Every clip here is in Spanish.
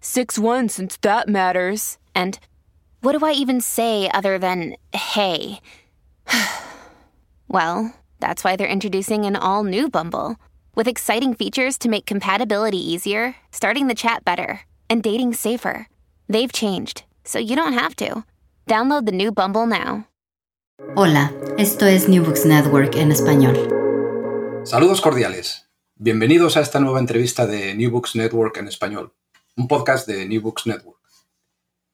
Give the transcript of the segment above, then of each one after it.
6 1 since that matters. And what do I even say other than hey? well, that's why they're introducing an all new Bumble with exciting features to make compatibility easier, starting the chat better, and dating safer. They've changed, so you don't have to. Download the new Bumble now. Hola, esto es New Books Network en español. Saludos cordiales. Bienvenidos a esta nueva entrevista de New Books Network en español, un podcast de New Books Network.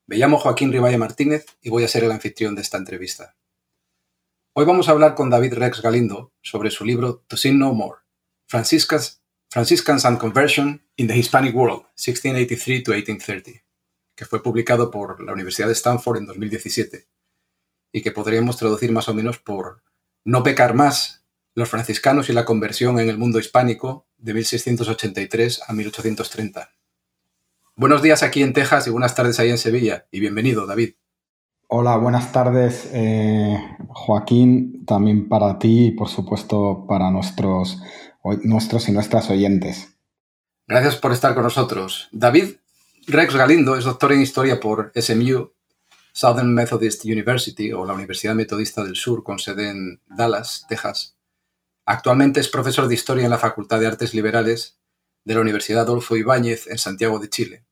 Me llamo Joaquín Ribaya Martínez y voy a ser el anfitrión de esta entrevista. Hoy vamos a hablar con David Rex Galindo sobre su libro To Sin No More, Franciscans, Franciscans and Conversion in the Hispanic World, 1683-1830, que fue publicado por la Universidad de Stanford en 2017 y que podríamos traducir más o menos por No pecar más, los franciscanos y la conversión en el mundo hispánico de 1683 a 1830. Buenos días aquí en Texas y buenas tardes ahí en Sevilla y bienvenido, David. Hola, buenas tardes, eh, Joaquín, también para ti y por supuesto para nuestros, nuestros y nuestras oyentes. Gracias por estar con nosotros. David Rex Galindo es doctor en historia por SMU Southern Methodist University o la Universidad Metodista del Sur con sede en Dallas, Texas. Actualmente es profesor de historia en la Facultad de Artes Liberales de la Universidad Adolfo Ibáñez en Santiago de Chile.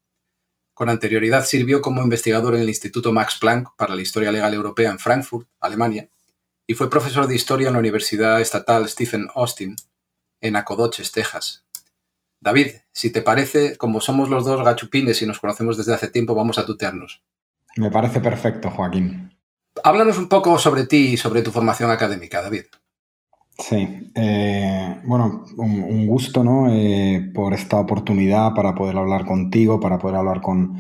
Con anterioridad sirvió como investigador en el Instituto Max Planck para la Historia Legal Europea en Frankfurt, Alemania, y fue profesor de historia en la Universidad Estatal Stephen Austin en Acodoches, Texas. David, si te parece, como somos los dos gachupines y nos conocemos desde hace tiempo, vamos a tutearnos. Me parece perfecto, Joaquín. Háblanos un poco sobre ti y sobre tu formación académica, David. Sí, eh, bueno, un, gusto, ¿no? Eh, por esta oportunidad para poder hablar contigo, para poder hablar con,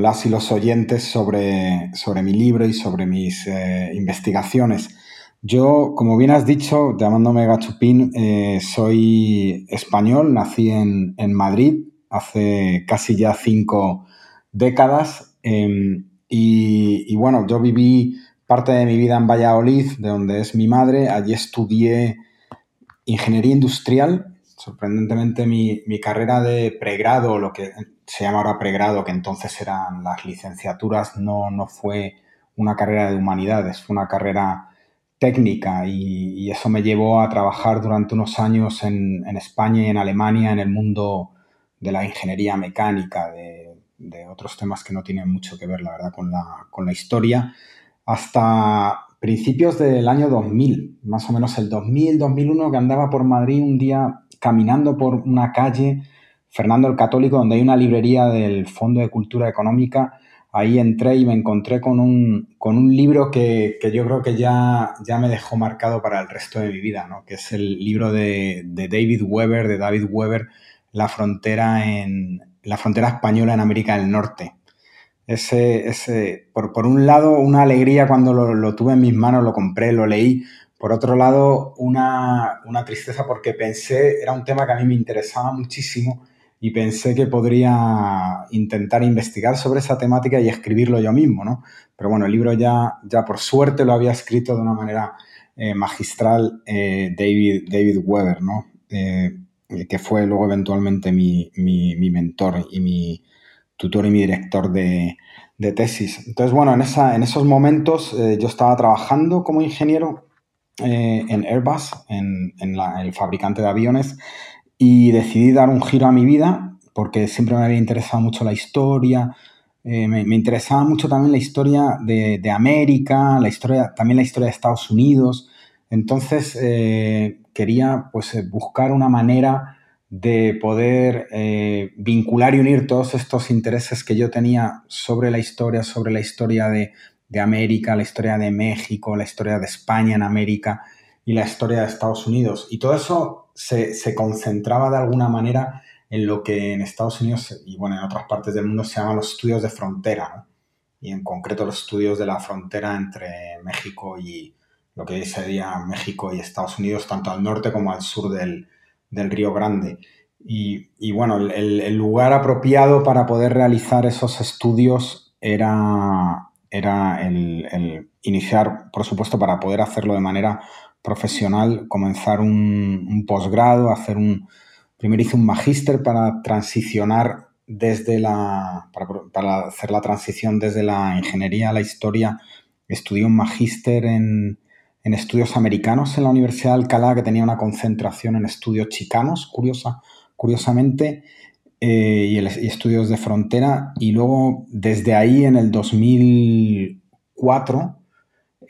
las y los oyentes sobre, sobre mi libro y sobre mis eh, investigaciones. Yo, como bien has dicho, llamándome Gachupín, soy español, nací en, en Madrid hace casi ya cinco décadas Em, y, bueno, yo viví parte de mi vida en Valladolid, de donde es mi madre. Allí estudié ingeniería industrial. Sorprendentemente, mi, carrera de pregrado, lo que se llama ahora pregrado, que entonces eran las licenciaturas, no, no fue una carrera de humanidades, fue una carrera técnica y, eso me llevó a trabajar durante unos años en, en, España y en Alemania en el mundo de la ingeniería mecánica, de de otros temas que no tienen mucho que ver, la verdad, con la, con la historia, hasta principios del año 2000, más o menos el 2000, 2001, que andaba por Madrid un día caminando por una calle, Fernando el Católico, donde hay una librería del Fondo de Cultura Económica. Ahí entré y me encontré con un, con un libro que, yo creo que ya, ya me dejó marcado para el resto de mi vida, ¿no? que es el libro de, de David Weber, de David Weber, La frontera en, la frontera española en América del Norte. Ese, ese, por, por un lado, una alegría cuando lo, tuve en mis manos, lo compré, lo leí. Por otro lado, una, una, tristeza porque pensé, era un tema que a mí me interesaba muchísimo y pensé que podría intentar investigar sobre esa temática y escribirlo yo mismo, ¿no? Pero bueno, el libro ya, ya por suerte lo había escrito de una manera eh, magistral eh, David, David Weber, ¿no? Eh, que fue luego eventualmente mi, mentor y mi tutor y mi director de, tesis. Entonces, bueno, en, esos momentos eh, yo estaba trabajando como ingeniero eh, en Airbus, en, el fabricante de aviones, y decidí dar un giro a mi vida porque siempre me había interesado mucho la historia, eh, me, interesaba mucho también la historia de, América, la historia, también la historia de Estados Unidos. Entonces quería pues, buscar una manera de poder vincular y unir todos estos intereses que yo tenía sobre la historia, sobre la historia de, de América, la historia de México, la historia de España en América y la historia de Estados Unidos. Y todo eso se, concentraba de alguna manera en lo que en Estados Unidos y bueno, en otras partes del mundo se llaman los estudios de frontera, y en concreto los estudios de la frontera entre México y lo que sería México y Estados Unidos, tanto al norte como al sur del, Río Grande. Y, bueno, el, lugar apropiado para poder realizar esos estudios era, era el, iniciar, por supuesto, para poder hacerlo de manera profesional, comenzar un, posgrado, hacer un... Primero hice un magíster para transicionar desde la... Para, hacer la transición desde la ingeniería a la historia. Estudié un magíster en, estudios americanos en la Universidad de Alcalá, que tenía una concentración en estudios chicanos, curiosa, curiosamente. Eh, y, estudios de frontera. Y luego, desde ahí, en el 2004,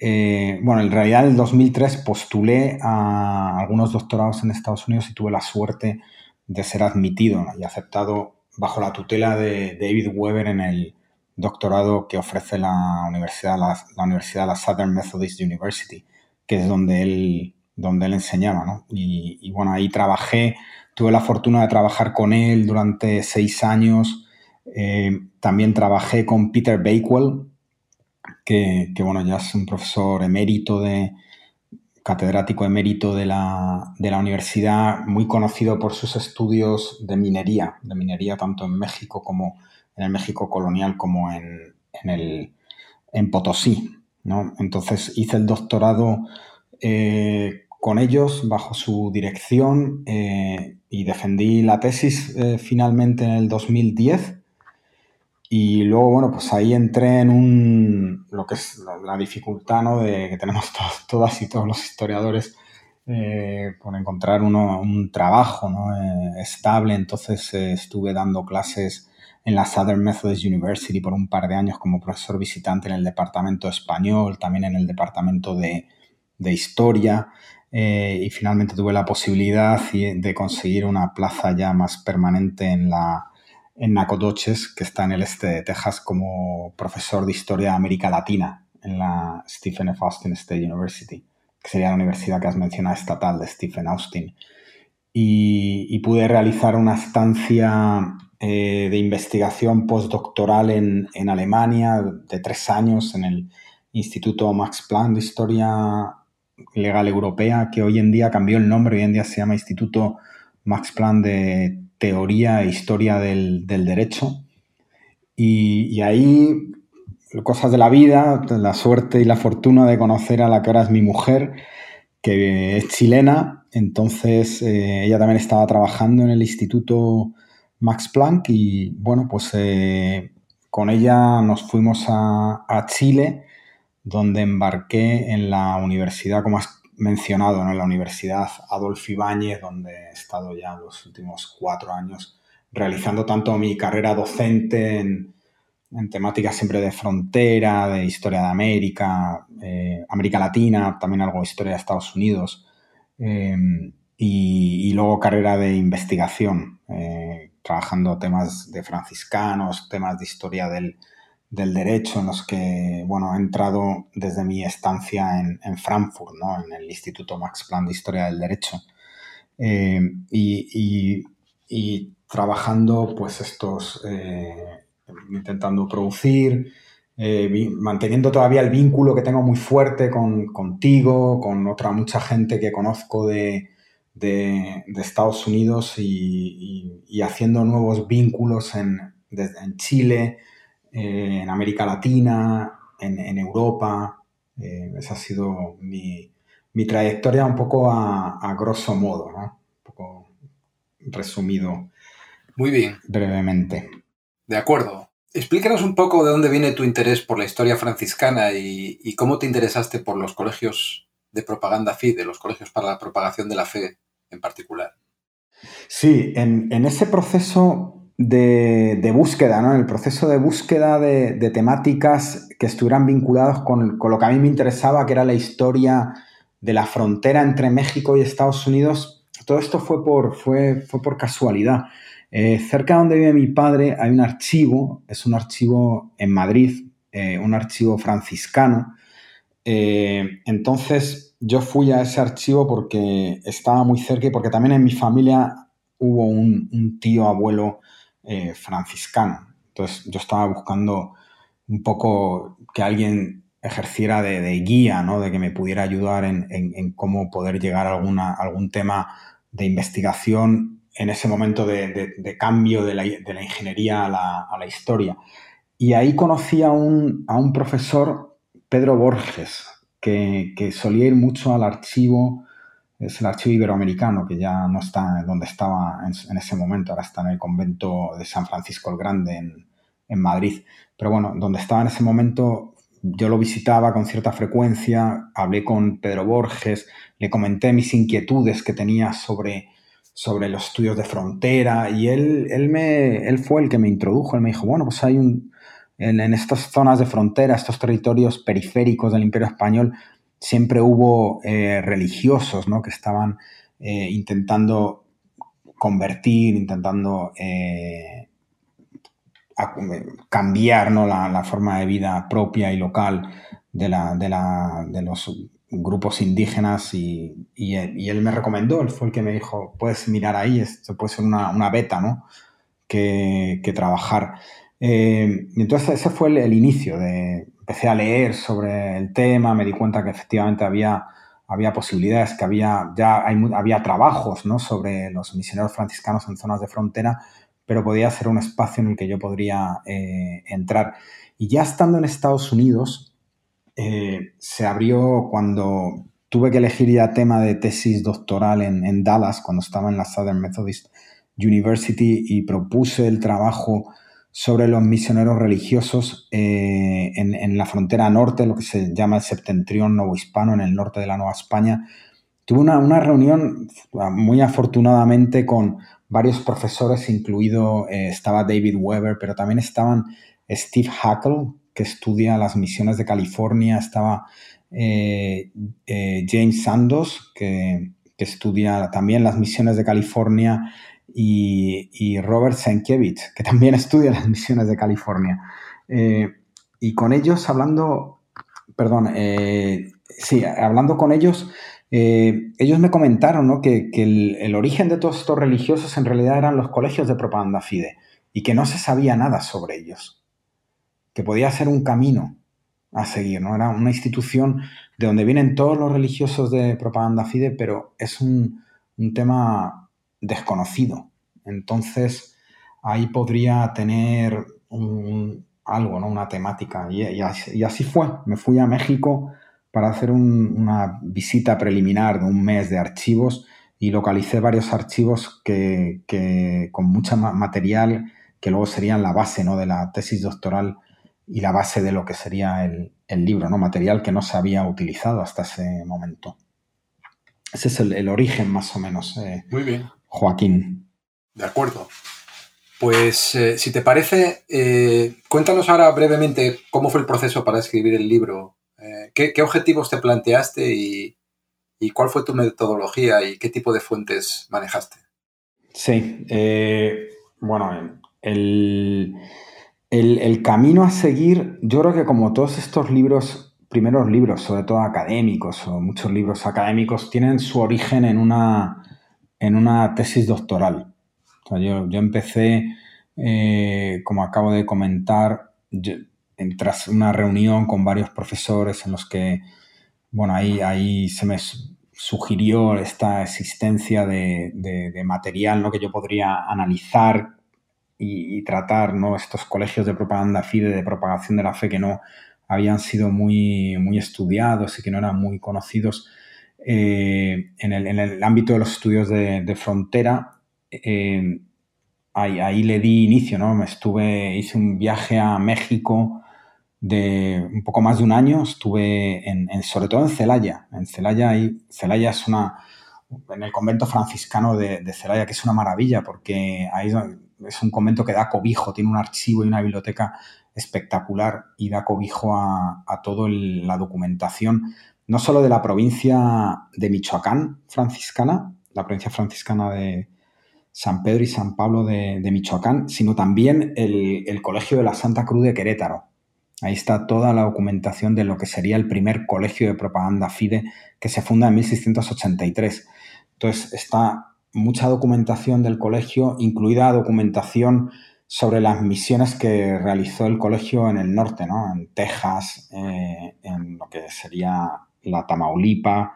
eh, bueno, en realidad en el 2003 postulé a algunos doctorados en Estados Unidos y tuve la suerte de ser admitido y aceptado bajo la tutela de David Weber en el doctorado que ofrece la universidad, la, universidad, la Southern Methodist University, que es donde él, donde él enseñaba, ¿no? y, bueno, ahí trabajé Tuve la fortuna de trabajar con él durante seis años. Eh, también trabajé con Peter Bakewell, que, bueno, ya es un profesor emérito de catedrático emérito de la, de la universidad, muy conocido por sus estudios de minería, de minería tanto en México como en el México colonial como en, el, en Potosí. ¿No? Entonces hice el doctorado eh, con ellos, bajo su dirección, eh, y defendí la tesis eh, finalmente en el 2010. Y luego, bueno, pues ahí entré en un, lo que es la, dificultad, ¿no? De que tenemos todas y todos los historiadores por encontrar uno, un trabajo, ¿no? Estable. Entonces estuve dando clases en la Southern Methodist University por un par de años como profesor visitante en el departamento español, también en el departamento de, de historia. Eh, y finalmente tuve la posibilidad de conseguir una plaza ya más permanente en la en que está en el este de Texas, como profesor de Historia de América Latina en la Stephen F. Austin State University, que sería la universidad que has mencionado estatal de Stephen Austin. Y, pude realizar una estancia eh, de investigación postdoctoral en, en Alemania de tres años en el Instituto Max Planck de Historia legal europea que hoy en día cambió el nombre, hoy en día se llama Instituto Max Planck de Teoría e Historia del, Derecho. Y, ahí, cosas de la vida, la suerte y la fortuna de conocer a la que ahora es mi mujer, que es chilena, entonces eh, ella también estaba trabajando en el Instituto Max Planck y bueno, pues eh, con ella nos fuimos a, a Chile donde embarqué en la universidad, como has mencionado, en la Universidad Adolfo Ibáñez, donde he estado ya los últimos cuatro años realizando tanto mi carrera docente en, temáticas siempre de frontera, de historia de América, eh, América Latina, también algo de historia de Estados Unidos, eh, y, luego carrera de investigación, trabajando temas de franciscanos, temas de historia del, del derecho en los que, bueno, he entrado desde mi estancia en, Frankfurt, ¿no? En el Instituto Max Planck de Historia del Derecho. Eh, y, trabajando, pues, estos, eh, intentando producir, eh, manteniendo todavía el vínculo que tengo muy fuerte con, contigo, con otra mucha gente que conozco de, Estados Unidos y, haciendo nuevos vínculos en, en Chile, eh, en América Latina, en, Europa. Eh, esa ha sido mi, trayectoria un poco a, grosso modo, Un poco resumido. Muy bien. Brevemente. De acuerdo. Explícanos un poco de dónde viene tu interés por la historia franciscana y, cómo te interesaste por los colegios de propaganda FIDE, los colegios para la propagación de la fe en particular. Sí, en, ese proceso de, búsqueda, ¿no? En el proceso de búsqueda de, temáticas que estuvieran vinculadas con, lo que a mí me interesaba, que era la historia de la frontera entre México y Estados Unidos, todo esto fue por, fue, fue por casualidad. Eh, cerca de donde vive mi padre hay un archivo, es un archivo en Madrid, eh, un archivo franciscano. Eh, entonces yo fui a ese archivo porque estaba muy cerca y porque también en mi familia hubo un, tío abuelo franciscano. Entonces yo estaba buscando un poco que alguien ejerciera de, guía, ¿no? de que me pudiera ayudar en, cómo poder llegar a algún tema de investigación en ese momento de, cambio de la, ingeniería a la, historia. Y ahí conocí a un, profesor, Pedro Borges, que, solía ir mucho al archivo, es el archivo iberoamericano, que ya no está donde estaba en, ese momento, ahora está en el convento de San Francisco el Grande en, en Madrid. Pero bueno, donde estaba en ese momento yo lo visitaba con cierta frecuencia, hablé con Pedro Borges, le comenté mis inquietudes que tenía sobre sobre los estudios de frontera y él, él, me, él fue el que me introdujo, él me dijo, bueno, pues hay un, en, estas zonas de frontera, estos territorios periféricos del Imperio Español, siempre hubo eh, religiosos ¿no? que estaban eh, intentando convertir, intentando eh, cambiar ¿no? la, forma de vida propia y local de, la, de, la, de los grupos indígenas y, él me recomendó, él fue el que me dijo, puedes mirar ahí, esto puede ser una, beta, ¿no? Que, trabajar. Eh, entonces ese fue el, inicio, empecé a leer sobre el tema, me di cuenta que efectivamente había, había posibilidades, que había, ya había trabajos ¿no? sobre los misioneros franciscanos en zonas de frontera, pero podía ser un espacio en el que yo podría eh, entrar. Y ya estando en Estados Unidos, eh, se abrió cuando tuve que elegir ya tema de tesis doctoral en, Dallas, cuando estaba en la Southern Methodist University y propuse el trabajo sobre los misioneros religiosos eh, en, la frontera norte, lo que se llama el septentrión novohispano, en el norte de la Nueva España. Tuve una, reunión muy afortunadamente con varios profesores, incluido eh, estaba David Weber, pero también estaban Steve Hackle, que estudia las misiones de California, estaba eh, James Sandos, que, estudia también las misiones de California, y, Robert Sienkiewicz, que también estudia las misiones de California. Eh, y con ellos hablando, perdón, sí, hablando con ellos, ellos me comentaron que, el, el, origen de todos estos religiosos en realidad eran los colegios de propaganda FIDE y que no se sabía nada sobre ellos que podía ser un camino a seguir, ¿no? Era una institución de donde vienen todos los religiosos de propaganda fide, pero es un, tema desconocido. Entonces, ahí podría tener algo, ¿no? Una temática. Y, así, fue. Me fui a México para hacer una visita preliminar de un mes de archivos y localicé varios archivos que, con mucho material que luego serían la base ¿no? de la tesis doctoral y la base de lo que sería el, libro, ¿no? Material que no se había utilizado hasta ese momento. Ese es el, origen, más o menos. Eh, Muy bien. Joaquín. De acuerdo. Pues eh, si te parece, eh, cuéntanos ahora brevemente cómo fue el proceso para escribir el libro. ¿qué, objetivos te planteaste y, y, cuál fue tu metodología y qué tipo de fuentes manejaste? Sí, bueno, el, el, camino a seguir, yo creo que como todos estos libros, primeros libros, sobre todo académicos o muchos libros académicos, tienen su origen en una, en una tesis doctoral. yo, empecé, eh, como acabo de comentar, tras una reunión con varios profesores en los que, bueno, ahí, ahí se me sugirió esta existencia de, material ¿no? que yo podría analizar y, tratar ¿no? estos colegios de propaganda FIDE, de propagación de la fe que no habían sido muy, muy estudiados y que no eran muy conocidos eh, en, el, ámbito de los estudios de, frontera. Eh, ahí, le di inicio, ¿no? Me estuve, hice un viaje a México de un poco más de un año. Estuve en, sobre todo en Celaya. En Celaya, y Celaya es una, en el convento franciscano de, Celaya, que es una maravilla, porque ahí es un convento que da cobijo, tiene un archivo y una biblioteca espectacular y da cobijo a, toda la documentación, no solo de la provincia de Michoacán franciscana, la provincia franciscana de San Pedro y San Pablo de, Michoacán, sino también el, Colegio de la Santa Cruz de Querétaro. Ahí está toda la documentación de lo que sería el primer colegio de propaganda FIDE que se funda en 1683. Entonces está mucha documentación del colegio, incluida documentación sobre las misiones que realizó el colegio en el norte, ¿no? en Texas, eh, en lo que sería la Tamaulipa,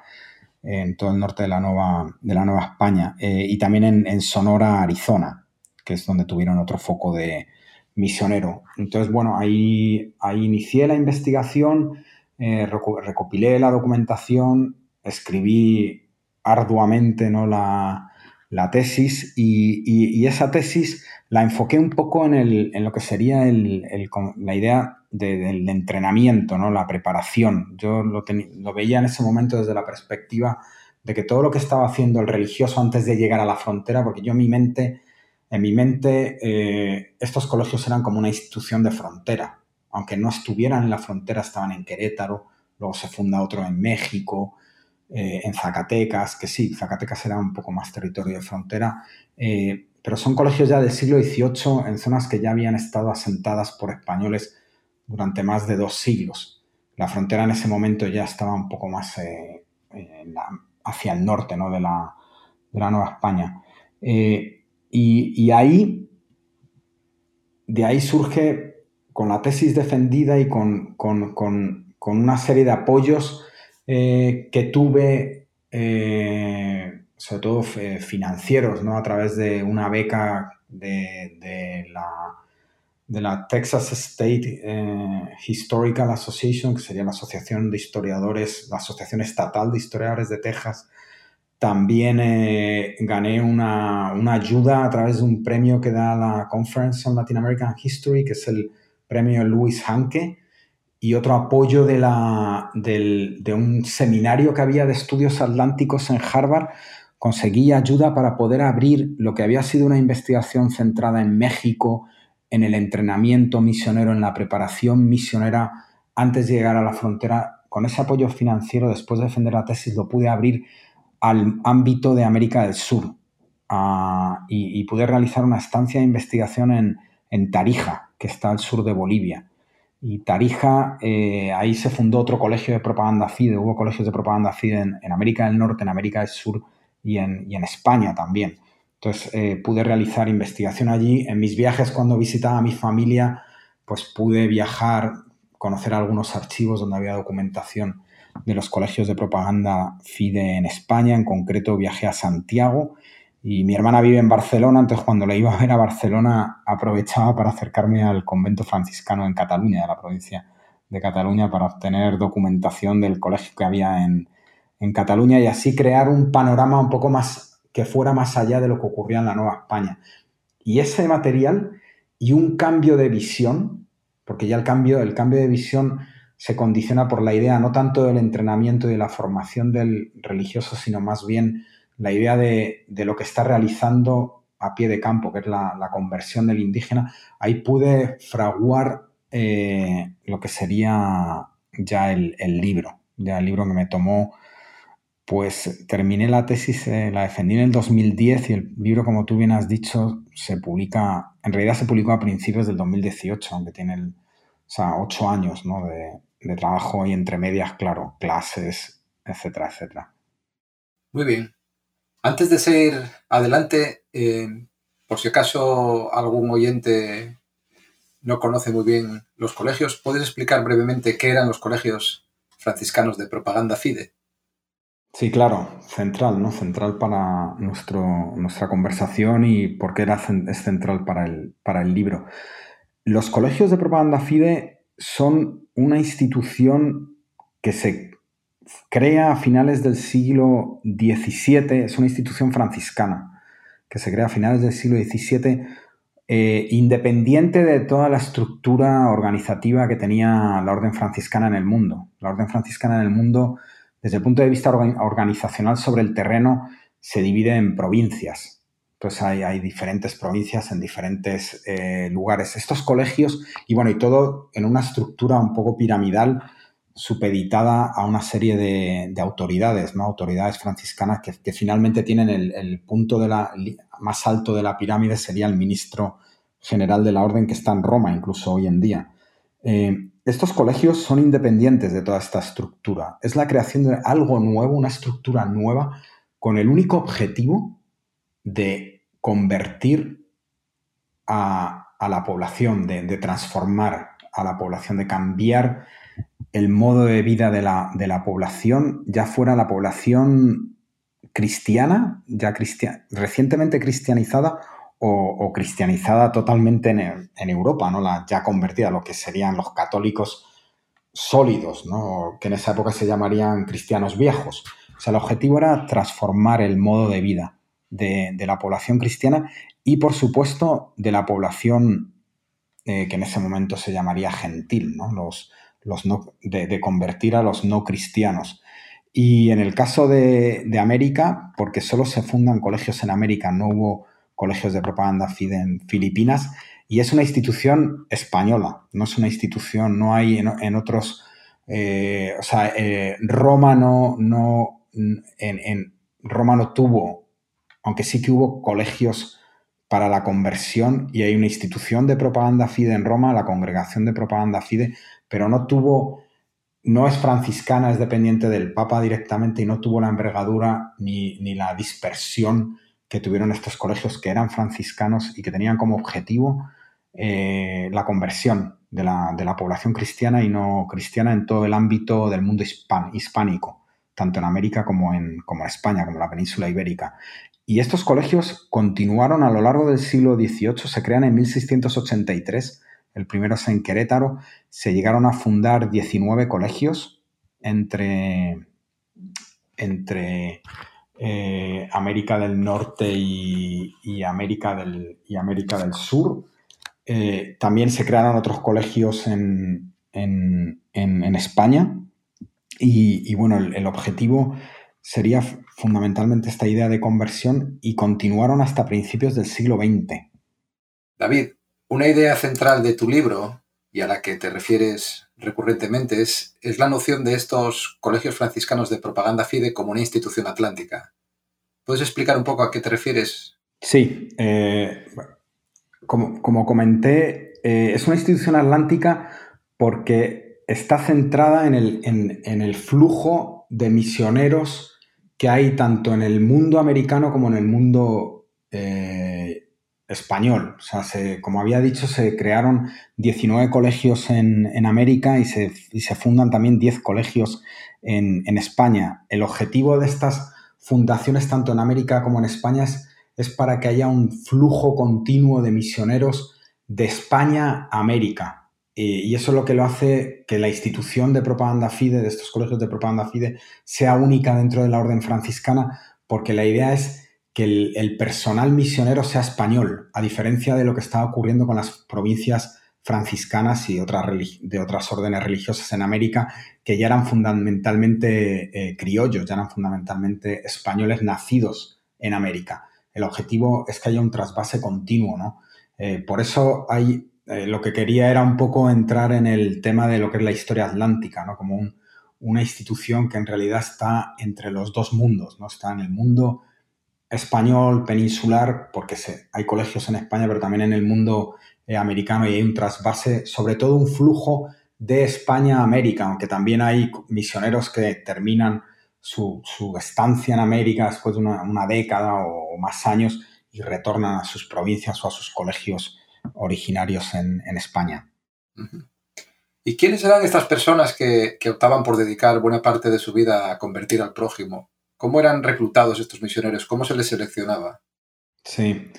en todo el norte de la Nueva, de la Nueva España, eh, y también en, Sonora, Arizona, que es donde tuvieron otro foco de misionero. Entonces, bueno, ahí, ahí inicié la investigación, eh, recopilé la documentación, escribí arduamente ¿no? la, tesis y, esa tesis la enfoqué un poco en, el, en lo que sería la idea del entrenamiento, ¿no? la preparación. Yo lo, lo, veía en ese momento desde la perspectiva de que todo lo que estaba haciendo el religioso antes de llegar a la frontera, porque yo en mi mente, en mi mente eh, estos colegios eran como una institución de frontera, aunque no estuvieran en la frontera, estaban en Querétaro, luego se funda otro en México, eh, en Zacatecas, que sí, Zacatecas era un poco más territorio de frontera, eh, pero son colegios ya del siglo XVIII en zonas que ya habían estado asentadas por españoles durante más de dos siglos. La frontera en ese momento ya estaba un poco más eh, hacia el norte ¿no? de, la, Nueva España. Y, ahí, de ahí surge, con la tesis defendida y con, con una serie de apoyos eh, que tuve, eh, sobre todo financieros, ¿no? a través de una beca de, la, de la, Texas State eh, Historical Association, que sería la Asociación de Historiadores, la Asociación Estatal de Historiadores de Texas. También gané una, una, ayuda a través de un premio que da la Conference on Latin American History, que es el premio Louis Hanke, y otro apoyo de, la, de un seminario que había de estudios atlánticos en Harvard, conseguí ayuda para poder abrir lo que había sido una investigación centrada en México, en el entrenamiento misionero, en la preparación misionera antes de llegar a la frontera. Con ese apoyo financiero, después de defender la tesis, lo pude abrir al ámbito de América del Sur ah, y, pude realizar una estancia de investigación en, en Tarija, que está al sur de Bolivia y Tarija, eh, ahí se fundó otro colegio de propaganda FIDE, hubo colegios de propaganda FIDE en, América del Norte, en América del Sur y en, en España también. Entonces eh, pude realizar investigación allí. En mis viajes cuando visitaba a mi familia, pues pude viajar, conocer algunos archivos donde había documentación de los colegios de propaganda FIDE en España. En concreto viajé a Santiago y mi hermana vive en Barcelona, entonces cuando le iba a ver a Barcelona aprovechaba para acercarme al convento franciscano en Cataluña, de la provincia de Cataluña, para obtener documentación del colegio que había en, Cataluña y así crear un panorama un poco más que fuera más allá de lo que ocurría en la Nueva España. Y ese material y un cambio de visión, porque ya el cambio, el cambio de visión se condiciona por la idea no tanto del entrenamiento y de la formación del religioso, sino más bien la idea de, lo que está realizando a pie de campo, que es la, conversión del indígena, ahí pude fraguar eh, lo que sería ya el, libro, ya el libro que me tomó, pues terminé la tesis, eh, la defendí en el 2010 y el libro, como tú bien has dicho, se publica, en realidad se publicó a principios del 2018, aunque tiene ocho años de, de trabajo y entre medias, claro, clases, etcétera, etcétera. Muy bien. Antes de seguir adelante, eh, por si acaso algún oyente no conoce muy bien los colegios, ¿puedes explicar brevemente qué eran los colegios franciscanos de propaganda FIDE? Sí, claro, central, ¿no? Central para nuestro, nuestra conversación y por qué era, es central para el, para el libro. Los colegios de propaganda FIDE son una institución que se crea a finales del siglo XVII, es una institución franciscana que se crea a finales del siglo XVII eh, independiente de toda la estructura organizativa que tenía la orden franciscana en el mundo. La orden franciscana en el mundo, desde el punto de vista organizacional sobre el terreno, se divide en provincias. Entonces hay, diferentes provincias en diferentes eh, lugares. Estos colegios, y bueno, y todo en una estructura un poco piramidal, supeditada a una serie de, autoridades, ¿no? Autoridades franciscanas que, finalmente tienen el, punto de la, más alto de la pirámide, sería el ministro general de la orden que está en Roma, incluso hoy en día. Eh, estos colegios son independientes de toda esta estructura. Es la creación de algo nuevo, una estructura nueva, con el único objetivo de convertir a, la población, de transformar a la población, de cambiar el modo de vida de la, población, ya fuera la población cristiana, ya recientemente cristianizada o, cristianizada totalmente en, Europa, ¿no? La ya convertida, lo que serían los católicos sólidos, ¿no? que en esa época se llamarían cristianos viejos. O sea, el objetivo era transformar el modo de vida de, la población cristiana y, por supuesto, de la población eh, que en ese momento se llamaría gentil, ¿no? los, de, convertir a los no cristianos. Y en el caso de, América, porque solo se fundan colegios en América, no hubo colegios de propaganda FIDE en Filipinas, y es una institución española, no es una institución, no hay en, otros, eh, o sea, eh, Roma no, no en, Roma no tuvo, aunque sí que hubo colegios para la conversión y hay una institución de propaganda FIDE en Roma, la Congregación de Propaganda FIDE, pero no tuvo, no es franciscana, es dependiente del Papa directamente y no tuvo la envergadura ni, la dispersión que tuvieron estos colegios que eran franciscanos y que tenían como objetivo eh, la conversión de la, población cristiana y no cristiana en todo el ámbito del mundo hispánico, tanto en América como en, como España, como en la península ibérica. Y estos colegios continuaron a lo largo del siglo XVIII, se crean en 1683 el primero es en Querétaro, se llegaron a fundar 19 colegios entre, entre eh, América del Norte y, América, del, y América del Sur. Eh, también se crearon otros colegios en, España y, bueno, el, el, objetivo sería fundamentalmente esta idea de conversión y continuaron hasta principios del siglo XX. David, una idea central de tu libro, y a la que te refieres recurrentemente, es, es la noción de estos colegios franciscanos de propaganda FIDE como una institución atlántica. ¿Puedes explicar un poco a qué te refieres? Sí, eh, como, comenté, eh, es una institución atlántica porque está centrada en el, en el, flujo de misioneros que hay tanto en el mundo americano como en el mundo eh, español. O sea, como había dicho, se crearon 19 colegios en, América y se, se, fundan también 10 colegios en, España. El objetivo de estas fundaciones, tanto en América como en España, es, es, para que haya un flujo continuo de misioneros de España a América. Y, eso es lo que lo hace que la institución de propaganda FIDE, de estos colegios de propaganda FIDE, sea única dentro de la orden franciscana, porque la idea es que el, personal misionero sea español, a diferencia de lo que estaba ocurriendo con las provincias franciscanas y otras de otras órdenes religiosas en América, que ya eran fundamentalmente eh, criollos, ya eran fundamentalmente españoles nacidos en América. El objetivo es que haya un trasvase continuo, ¿no? Eh, por eso hay, eh, lo que quería era un poco entrar en el tema de lo que es la historia atlántica, ¿no? Como una institución que en realidad está entre los dos mundos, ¿no? Está en el mundo español peninsular, porque hay colegios en España, pero también en el mundo eh, americano y hay un trasvase, sobre todo un flujo de España a América, aunque también hay misioneros que terminan su, estancia en América después de una, década o, más años y retornan a sus provincias o a sus colegios originarios en, España. ¿Y quiénes eran estas personas que optaban por dedicar buena parte de su vida a convertir al prójimo? ¿Cómo eran reclutados estos misioneros? ¿Cómo se les seleccionaba? Sí,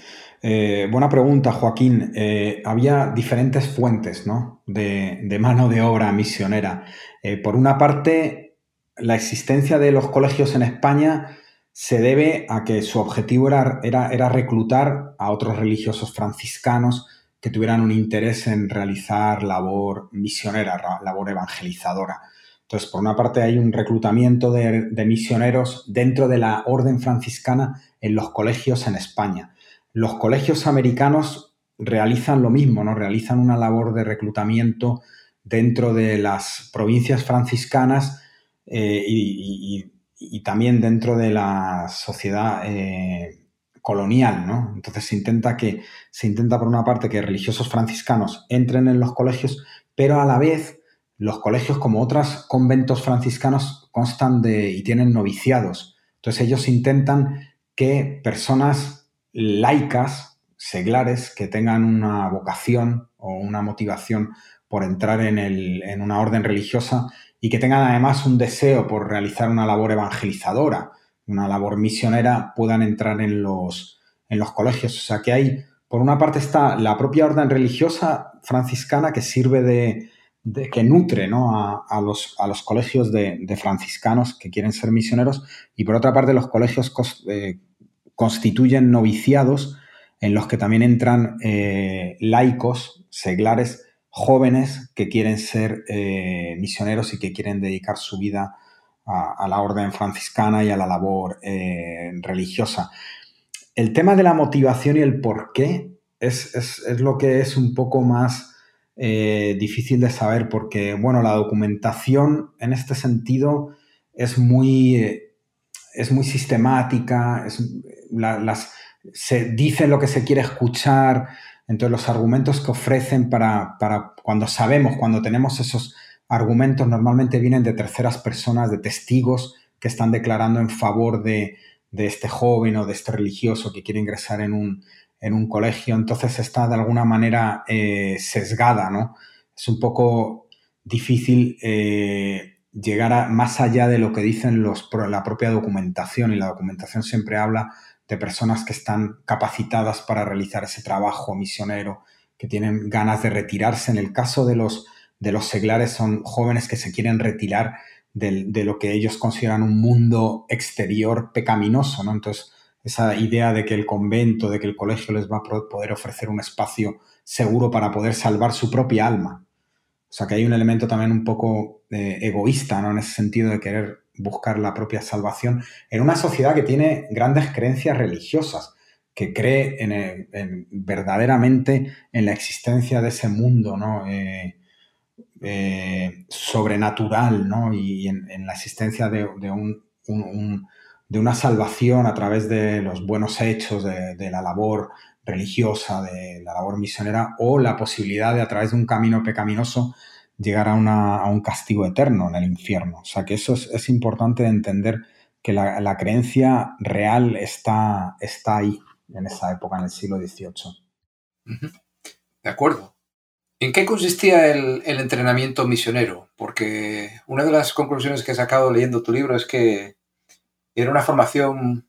eh, buena pregunta, Joaquín. Eh, había diferentes fuentes ¿no? de, mano de obra misionera. Eh, por una parte, la existencia de los colegios en España se debe a que su objetivo era, era, era reclutar a otros religiosos franciscanos que tuvieran un interés en realizar labor misionera, labor evangelizadora. Entonces, por una parte hay un reclutamiento de, misioneros dentro de la orden franciscana en los colegios en España. Los colegios americanos realizan lo mismo, ¿no? Realizan una labor de reclutamiento dentro de las provincias franciscanas eh, y, también dentro de la sociedad eh, colonial, ¿no? Entonces se intenta que, se intenta por una parte que religiosos franciscanos entren en los colegios, pero a la vez los colegios, como otros conventos franciscanos, constan de y tienen noviciados. Entonces ellos intentan que personas laicas, seglares, que tengan una vocación o una motivación por entrar en, en una orden religiosa, y que tengan además un deseo por realizar una labor evangelizadora, una labor misionera, puedan entrar en los, en los colegios. O sea que hay, por una parte está la propia orden religiosa franciscana que sirve de, que nutre a, los, a, los, colegios de, franciscanos que quieren ser misioneros y por otra parte los colegios eh, constituyen noviciados en los que también entran eh, laicos, seglares, jóvenes que quieren ser eh, misioneros y que quieren dedicar su vida a, la orden franciscana y a la labor religiosa. El tema de la motivación y el por qué es, lo que es un poco más eh, difícil de saber porque, bueno, la documentación en este sentido es muy, es muy sistemática, las, se dice lo que se quiere escuchar, entonces, los argumentos que ofrecen para, cuando sabemos, cuando tenemos esos argumentos, normalmente vienen de terceras personas, de testigos que están declarando en favor de, este joven o de este religioso que quiere ingresar en un, colegio. Entonces, está de alguna manera eh, sesgada, ¿no? Es un poco difícil eh, llegar a, más allá de lo que dicen los, la propia documentación, y la documentación siempre habla de personas que están capacitadas para realizar ese trabajo misionero, que tienen ganas de retirarse. En el caso de los, de los seglares son jóvenes que se quieren retirar de, lo que ellos consideran un mundo exterior pecaminoso, ¿no? Entonces, esa idea de que el convento, de que el colegio les va a poder ofrecer un espacio seguro para poder salvar su propia alma. O sea que hay un elemento también un poco eh, egoísta, ¿no? En ese sentido de querer buscar la propia salvación en una sociedad que tiene grandes creencias religiosas, que cree en, verdaderamente en la existencia de ese mundo ¿no? Eh, eh, sobrenatural ¿no? y en, la existencia de, de, una salvación a través de los buenos hechos, de la labor religiosa, de la labor misionera o la posibilidad de a través de un camino pecaminoso llegar a, un castigo eterno en el infierno. O sea que eso es, importante de entender que la, creencia real está, está ahí en esa época, en el siglo XVIII. De acuerdo. ¿En qué consistía el, entrenamiento misionero? Porque una de las conclusiones que he sacado leyendo tu libro es que era una formación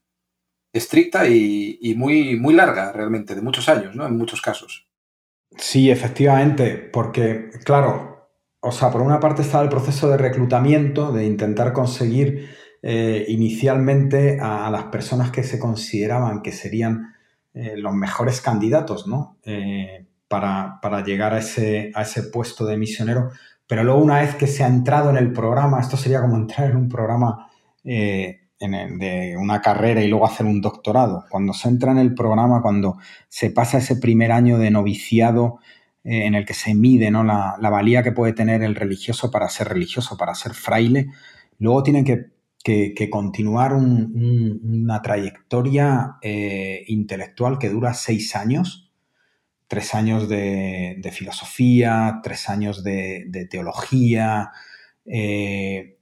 estricta y, muy, muy larga realmente, de muchos años, ¿no? En muchos casos. Sí, efectivamente, porque, claro, o sea, por una parte estaba el proceso de reclutamiento, de intentar conseguir eh, inicialmente a, las personas que se consideraban que serían eh, los mejores candidatos, ¿no? Eh, para, llegar a ese, a ese puesto de misionero. Pero luego una vez que se ha entrado en el programa, esto sería como entrar en un programa de una carrera y luego hacer un doctorado. Cuando se entra en el programa, cuando se pasa ese primer año de noviciado, eh, en el que se mide ¿no? la, valía que puede tener el religioso para ser religioso, para ser fraile, luego tienen que, continuar una trayectoria eh, intelectual que dura seis años, tres años de, filosofía, tres años de, teología, eh,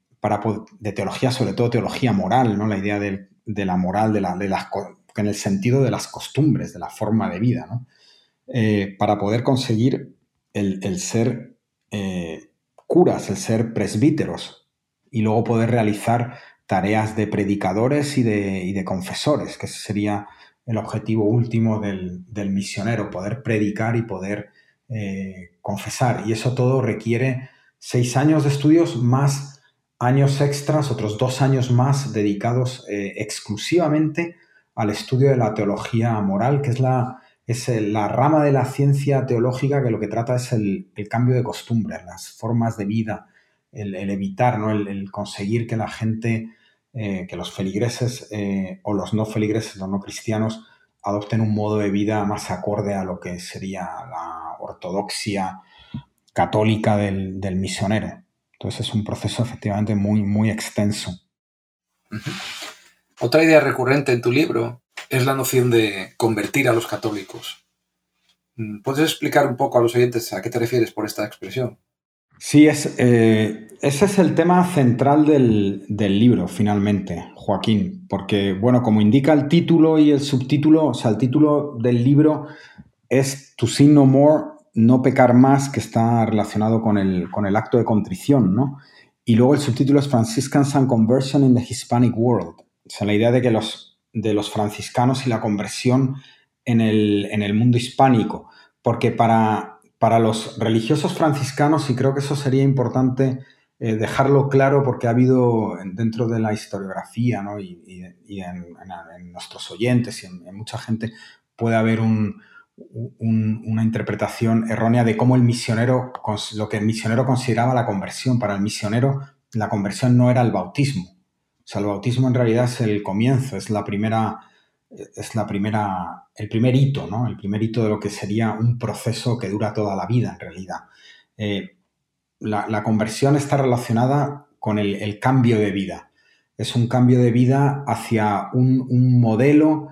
de teología, sobre todo teología moral, ¿no? la idea de, la moral, de, la, de las, en el sentido de las costumbres, de la forma de vida. ¿no? Eh, para poder conseguir el, ser eh, curas, el ser presbíteros y luego poder realizar tareas de predicadores y de, confesores, que ese sería el objetivo último del, misionero, poder predicar y poder eh, confesar. Y eso todo requiere seis años de estudios más años extras, otros dos años más dedicados eh, exclusivamente al estudio de la teología moral, que es la, es la rama de la ciencia teológica que lo que trata es el, cambio de costumbres, las formas de vida, el, evitar, ¿no? el, conseguir que la gente, eh, que los feligreses eh, o los no feligreses, los no cristianos, adopten un modo de vida más acorde a lo que sería la ortodoxia católica del, del misionero. Entonces es un proceso efectivamente muy, muy extenso. Otra idea recurrente en tu libro es la noción de convertir a los católicos. Mm, ¿Puedes explicar un poco a los oyentes a qué te refieres por esta expresión? Sí, es, eh, ese es el tema central del, del, libro, finalmente, Joaquín, porque, bueno, como indica el título y el subtítulo, o sea, el título del libro es To Sin No More, no pecar más, que está relacionado con el, con el acto de contrición, ¿no? Y luego el subtítulo es Franciscans and Conversion in the Hispanic World. O sea, la idea de que los, de los franciscanos y la conversión en el, en el mundo hispánico. Porque para, para, los religiosos franciscanos, y creo que eso sería importante eh, dejarlo claro porque ha habido dentro de la historiografía ¿no? y, y, en, en, nuestros oyentes y en, mucha gente puede haber un, una interpretación errónea de cómo el misionero, lo que el misionero consideraba la conversión. Para el misionero, la conversión no era el bautismo. O sea, el bautismo en realidad es el comienzo, es la primera, es la primera, el primer hito, ¿no? El primer hito de lo que sería un proceso que dura toda la vida, en realidad. Eh, la, conversión está relacionada con el, cambio de vida. Es un cambio de vida hacia un, un modelo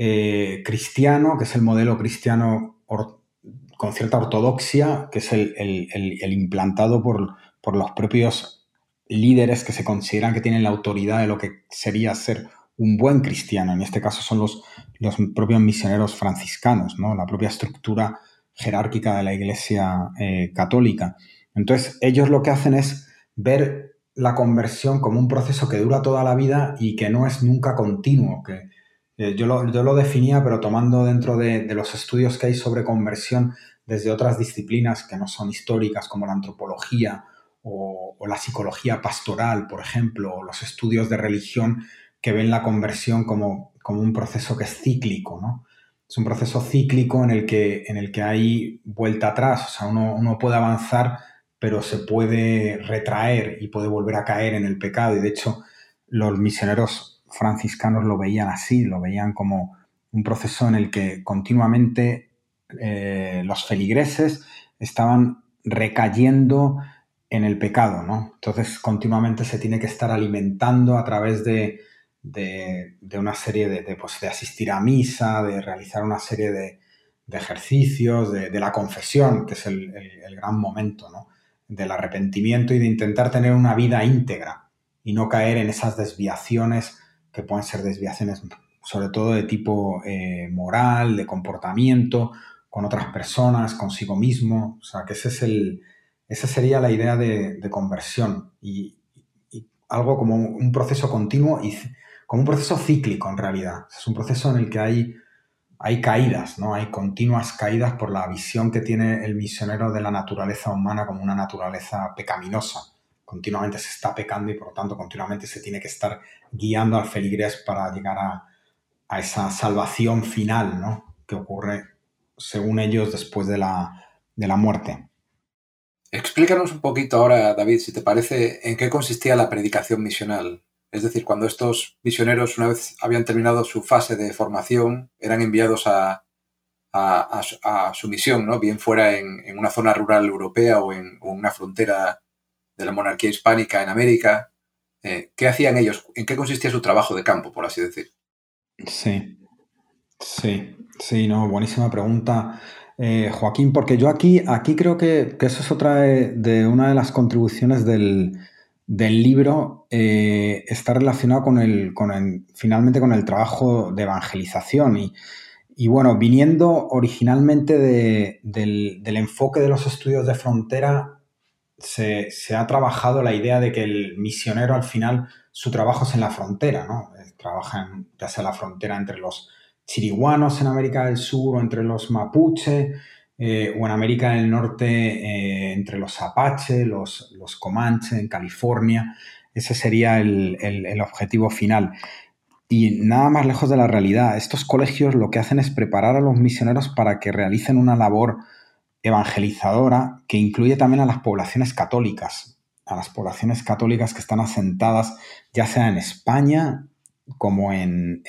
eh, cristiano, que es el modelo cristiano con cierta ortodoxia, que es el, implantado por, por, los propios líderes que se consideran que tienen la autoridad de lo que sería ser un buen cristiano. En este caso son los, los propios misioneros franciscanos, ¿no? la propia estructura jerárquica de la Iglesia eh, católica. Entonces, ellos lo que hacen es ver la conversión como un proceso que dura toda la vida y que no es nunca continuo, que, eh, yo, lo, definía, pero tomando dentro de, los estudios que hay sobre conversión desde otras disciplinas que no son históricas, como la antropología o, la psicología pastoral, por ejemplo, o los estudios de religión que ven la conversión como, como un proceso que es cíclico, ¿no? Es un proceso cíclico en el que, en el que hay vuelta atrás, o sea, uno, uno puede avanzar, pero se puede retraer y puede volver a caer en el pecado. Y de hecho, los misioneros franciscanos lo veían así, lo veían como un proceso en el que continuamente eh, los feligreses estaban recayendo en el pecado, ¿no? Entonces continuamente se tiene que estar alimentando a través de, una serie de, pues, de, asistir a misa, de realizar una serie de, ejercicios, de, la confesión, que es el, el gran momento, ¿no? Del arrepentimiento y de intentar tener una vida íntegra y no caer en esas desviaciones que pueden ser desviaciones sobre todo de tipo eh, moral, de comportamiento, con otras personas, consigo mismo. O sea, ese es el, esa sería la idea de, conversión y, algo como un proceso continuo y como un proceso cíclico en realidad. Es un proceso en el que hay, hay caídas, ¿no? Hay continuas caídas por la visión que tiene el misionero de la naturaleza humana como una naturaleza pecaminosa continuamente se está pecando y por lo tanto continuamente se tiene que estar guiando al feligrés para llegar a, esa salvación final ¿no? que ocurre según ellos después de la, de la muerte. Explícanos un poquito ahora, David, si te parece, en qué consistía la predicación misional. Es decir, cuando estos misioneros, una vez habían terminado su fase de formación, eran enviados a, a, su misión, ¿no? bien fuera en, una zona rural europea o en una frontera de la monarquía hispánica en América. Eh, ¿Qué hacían ellos? ¿En qué consistía su trabajo de campo, por así decir? Sí, sí, sí, no, buenísima pregunta. Eh, Joaquín, porque yo aquí, aquí creo que, eso es otra de, una de las contribuciones del, libro, eh, está relacionado con el, con finalmente con el trabajo de evangelización. Y, bueno, viniendo originalmente del, del, enfoque de los estudios de frontera, se, ha trabajado la idea de que el misionero al final su trabajo es en la frontera, ¿no? Eh, trabaja en, ya sea la frontera entre los chiriguanos en América del Sur o entre los mapuche eh, o en América del Norte eh, entre los apache, los, los comanche en California. ese sería el, objetivo final. Y nada más lejos de la realidad, estos colegios lo que hacen es preparar a los misioneros para que realicen una labor evangelizadora que incluye también a las poblaciones católicas, a las poblaciones católicas que están asentadas ya sea en España como en,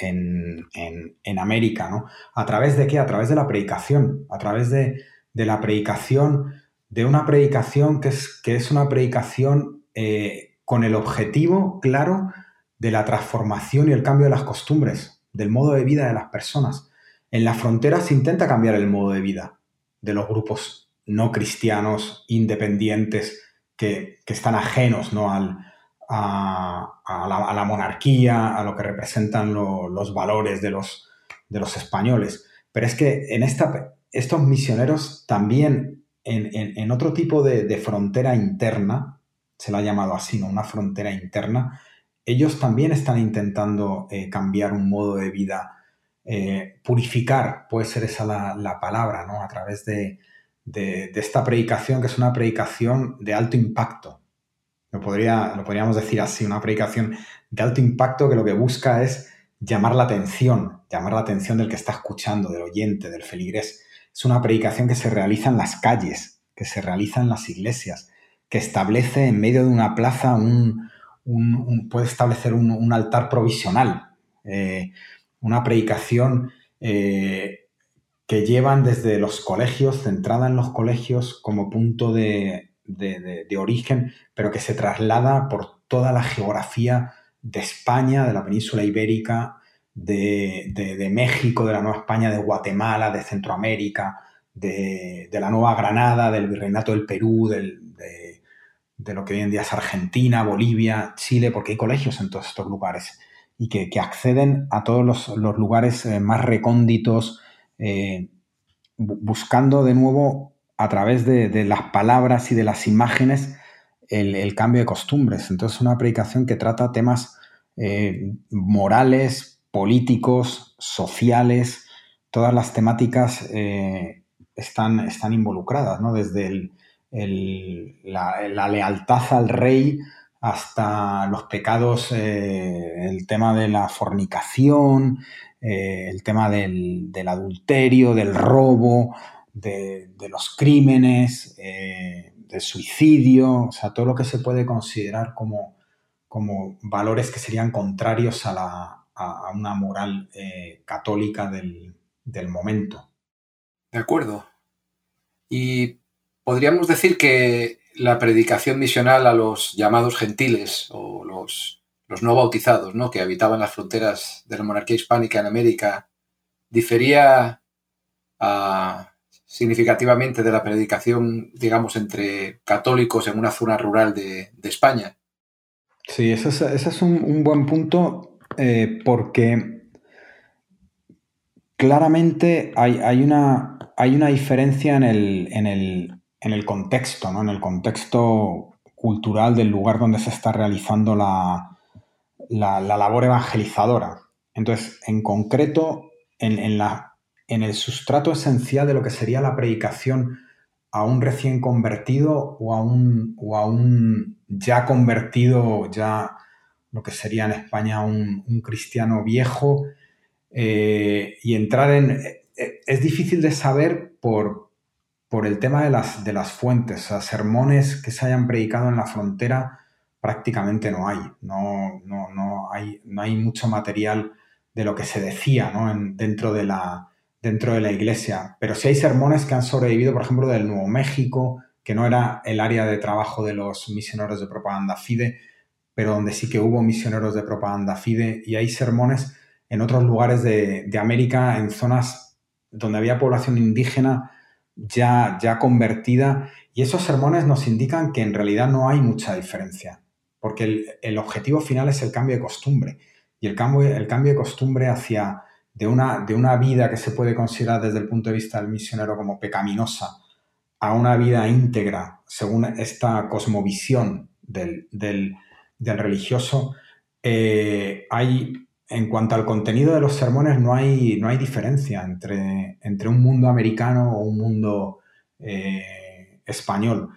América, ¿no? ¿A través de qué? A través de la predicación, a través de, la predicación, de una predicación que es, que es una predicación eh, con el objetivo claro de la transformación y el cambio de las costumbres, del modo de vida de las personas. En la frontera se intenta cambiar el modo de vida de los grupos no cristianos, independientes, que, están ajenos ¿no? Al, a, la, monarquía, a lo que representan los valores de los, de los españoles. Pero es que en esta, estos misioneros también, en, otro tipo de, frontera interna, se la ha llamado así, ¿no? Una frontera interna, ellos también están intentando eh, cambiar un modo de vida, eh, purificar, puede ser esa la, palabra, ¿no? A través de, de, esta predicación, que es una predicación de alto impacto. Lo, podría, lo podríamos decir así, una predicación de alto impacto que lo que busca es llamar la atención, llamar la atención del que está escuchando, del oyente, del feligrés. Es una predicación que se realiza en las calles, que se realiza en las iglesias, que establece en medio de una plaza un, puede establecer un, altar provisional, eh, una predicación eh, que llevan desde los colegios, centrada en los colegios como punto de, de, origen, pero que se traslada por toda la geografía de España, de la península ibérica, de, México, de la Nueva España, de Guatemala, de Centroamérica, de, la Nueva Granada, del Virreinato del Perú, de, lo que hoy en día es Argentina, Bolivia, Chile, porque hay colegios en todos estos lugares y que, acceden a todos los, lugares eh, más recónditos, eh, buscando de nuevo a través de, las palabras y de las imágenes el, cambio de costumbres. Entonces, una predicación que trata temas eh, morales, políticos, sociales, todas las temáticas están, están, involucradas, ¿no? Desde la, lealtad al rey hasta los pecados, eh, el tema de la fornicación, el tema del, del adulterio, del robo, de, los crímenes, eh, del suicidio, o sea, todo lo que se puede considerar como, como valores que serían contrarios a, la, una moral eh, católica del, momento. De acuerdo. Y podríamos decir que la predicación misional a los llamados gentiles o los, los no bautizados, ¿no? que habitaban las fronteras de la monarquía hispánica en América, difería a, significativamente de la predicación, digamos, entre católicos en una zona rural de, España. Sí, ese es, un, buen punto eh, porque claramente hay, una, hay una diferencia en el, en el, contexto, ¿no? en el contexto cultural del lugar donde se está realizando la, la, labor evangelizadora. Entonces, en concreto, en, en, la, en el sustrato esencial de lo que sería la predicación a un recién convertido o a un, o a un ya convertido, ya lo que sería en España un, cristiano viejo, eh, y entrar en... Eh, es difícil de saber por, por el tema de las, de las fuentes, sermones que se hayan predicado en la frontera prácticamente no hay, no, no, hay, no hay mucho material de lo que se decía dentro de la, dentro de la iglesia. Pero sí hay sermones que han sobrevivido, por ejemplo, del Nuevo México, que no era el área de trabajo de los misioneros de propaganda FIDE, pero donde sí que hubo misioneros de propaganda FIDE, y hay sermones en otros lugares de, América, en zonas donde había población indígena ya, ya convertida, y esos sermones nos indican que en realidad no hay mucha diferencia, porque el, el objetivo final es el cambio de costumbre, y el cambio, el cambio de costumbre hacia de una, de una vida que se puede considerar desde el punto de vista del misionero como pecaminosa a una vida íntegra, según esta cosmovisión del, religioso, eh, hay, en cuanto al contenido de los sermones, no hay, no hay diferencia entre, entre un mundo americano o un mundo eh, español,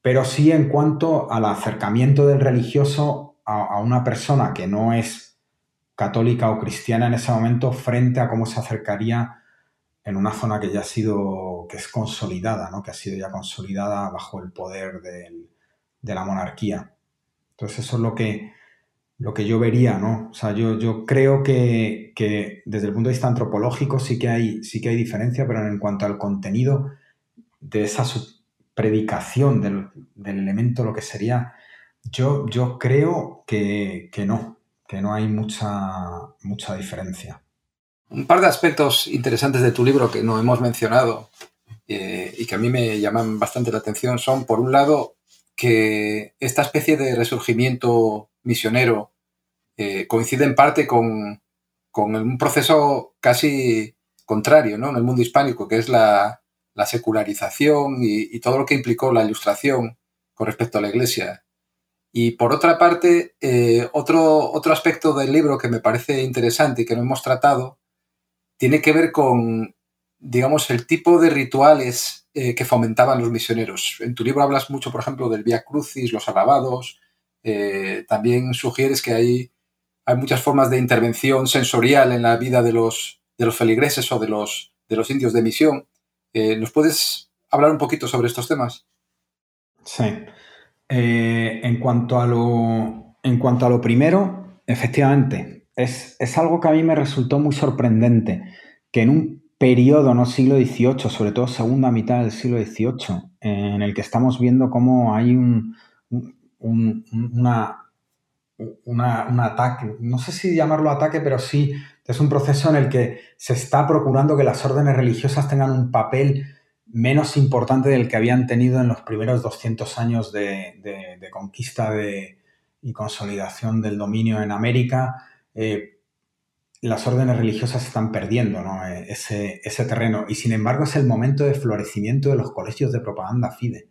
pero sí en cuanto al acercamiento del religioso a, una persona que no es católica o cristiana en ese momento frente a cómo se acercaría en una zona que ya ha sido, que es consolidada, ¿no? que ha sido ya consolidada bajo el poder de la monarquía. Entonces eso es lo que, lo que yo vería, ¿no? O sea, yo, yo creo que, desde el punto de vista antropológico sí que hay, sí que hay diferencia, pero en cuanto al contenido de esa predicación del, elemento, lo que sería, yo, yo creo que, no, que no hay mucha, mucha diferencia. Un par de aspectos interesantes de tu libro que no hemos mencionado eh, y que a mí me llaman bastante la atención son, por un lado, que esta especie de resurgimiento misionero eh, coincide en parte con, un proceso casi contrario en el mundo hispánico, que es la, secularización y, todo lo que implicó la ilustración con respecto a la Iglesia. Y por otra parte, eh, otro, otro aspecto del libro que me parece interesante y que no hemos tratado tiene que ver con, digamos, el tipo de rituales eh, que fomentaban los misioneros. En tu libro hablas mucho, por ejemplo, del Via Crucis, los alabados. Eh, también sugieres que hay, hay muchas formas de intervención sensorial en la vida de los, de los feligreses o de los, de los indios de misión. Eh, ¿Nos puedes hablar un poquito sobre estos temas? Sí. en, cuanto a lo, en cuanto a lo primero, efectivamente, es, es algo que a mí me resultó muy sorprendente, que en un periodo, ¿no? Siglo XVIII, sobre todo segunda mitad del siglo XVIII, en el que estamos viendo cómo hay un, una, un ataque, no sé si llamarlo ataque, pero sí es un proceso en el que se está procurando que las órdenes religiosas tengan un papel menos importante del que habían tenido en los primeros 200 años de, conquista y consolidación del dominio en América. Eh, las órdenes religiosas están perdiendo eh, ese, terreno y sin embargo es el momento de florecimiento de los colegios de propaganda FIDE.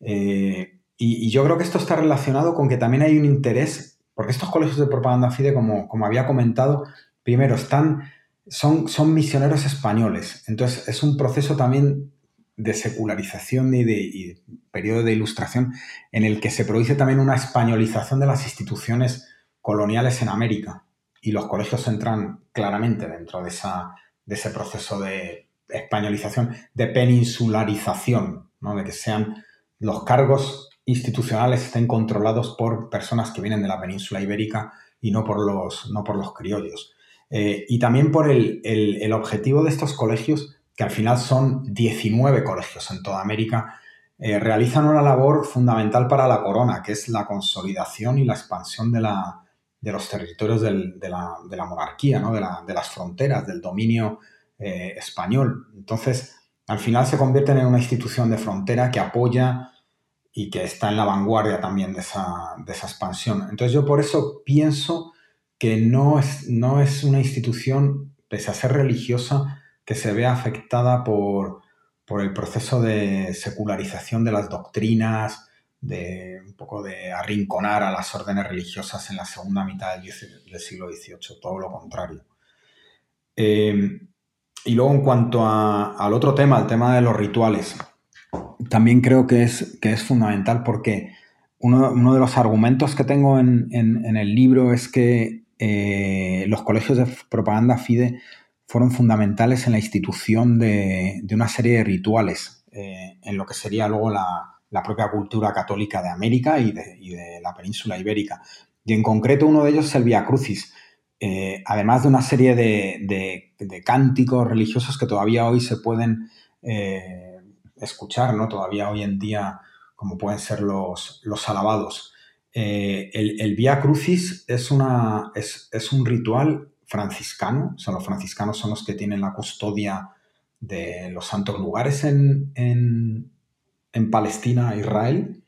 Eh, y, yo creo que esto está relacionado con que también hay un interés, porque estos colegios de propaganda FIDE, como, como había comentado, primero están, son, son misioneros españoles, entonces es un proceso también de secularización y de y periodo de ilustración en el que se produce también una españolización de las instituciones coloniales en América y los colegios entran claramente dentro de, esa, de ese proceso de españolización, de peninsularización, ¿no? de que sean los cargos institucionales estén controlados por personas que vienen de la península ibérica y no por los, no por los criollos. Eh, y también por el, el, objetivo de estos colegios, que al final son 19 colegios en toda América, eh, realizan una labor fundamental para la corona, que es la consolidación y la expansión de la, de los territorios de, la, monarquía, ¿no? de, las fronteras, del dominio eh, español. Entonces, al final se convierten en una institución de frontera que apoya y que está en la vanguardia también de esa, expansión. Entonces yo por eso pienso que no es, no es una institución, pese a ser religiosa, que se vea afectada por, por el proceso de secularización de las doctrinas, de un poco de arrinconar a las órdenes religiosas en la segunda mitad del, siglo XVIII, todo lo contrario. Eh, y luego en cuanto al otro tema, el tema de los rituales, también creo que es, que es fundamental porque uno, de los argumentos que tengo en, el libro es que eh, los colegios de propaganda FIDE fueron fundamentales en la institución de, una serie de rituales, eh, en lo que sería luego la, la propia cultura católica de América y de, la península ibérica. Y en concreto uno de ellos es el Via Crucis, eh, además de una serie de, cánticos religiosos que todavía hoy se pueden escuchar, ¿no? Todavía hoy en día, como pueden ser los, los alabados. Eh, el, el, Via Crucis es, una, es, un ritual franciscano, o los franciscanos son los que tienen la custodia de los santos lugares en, en Palestina, Israel,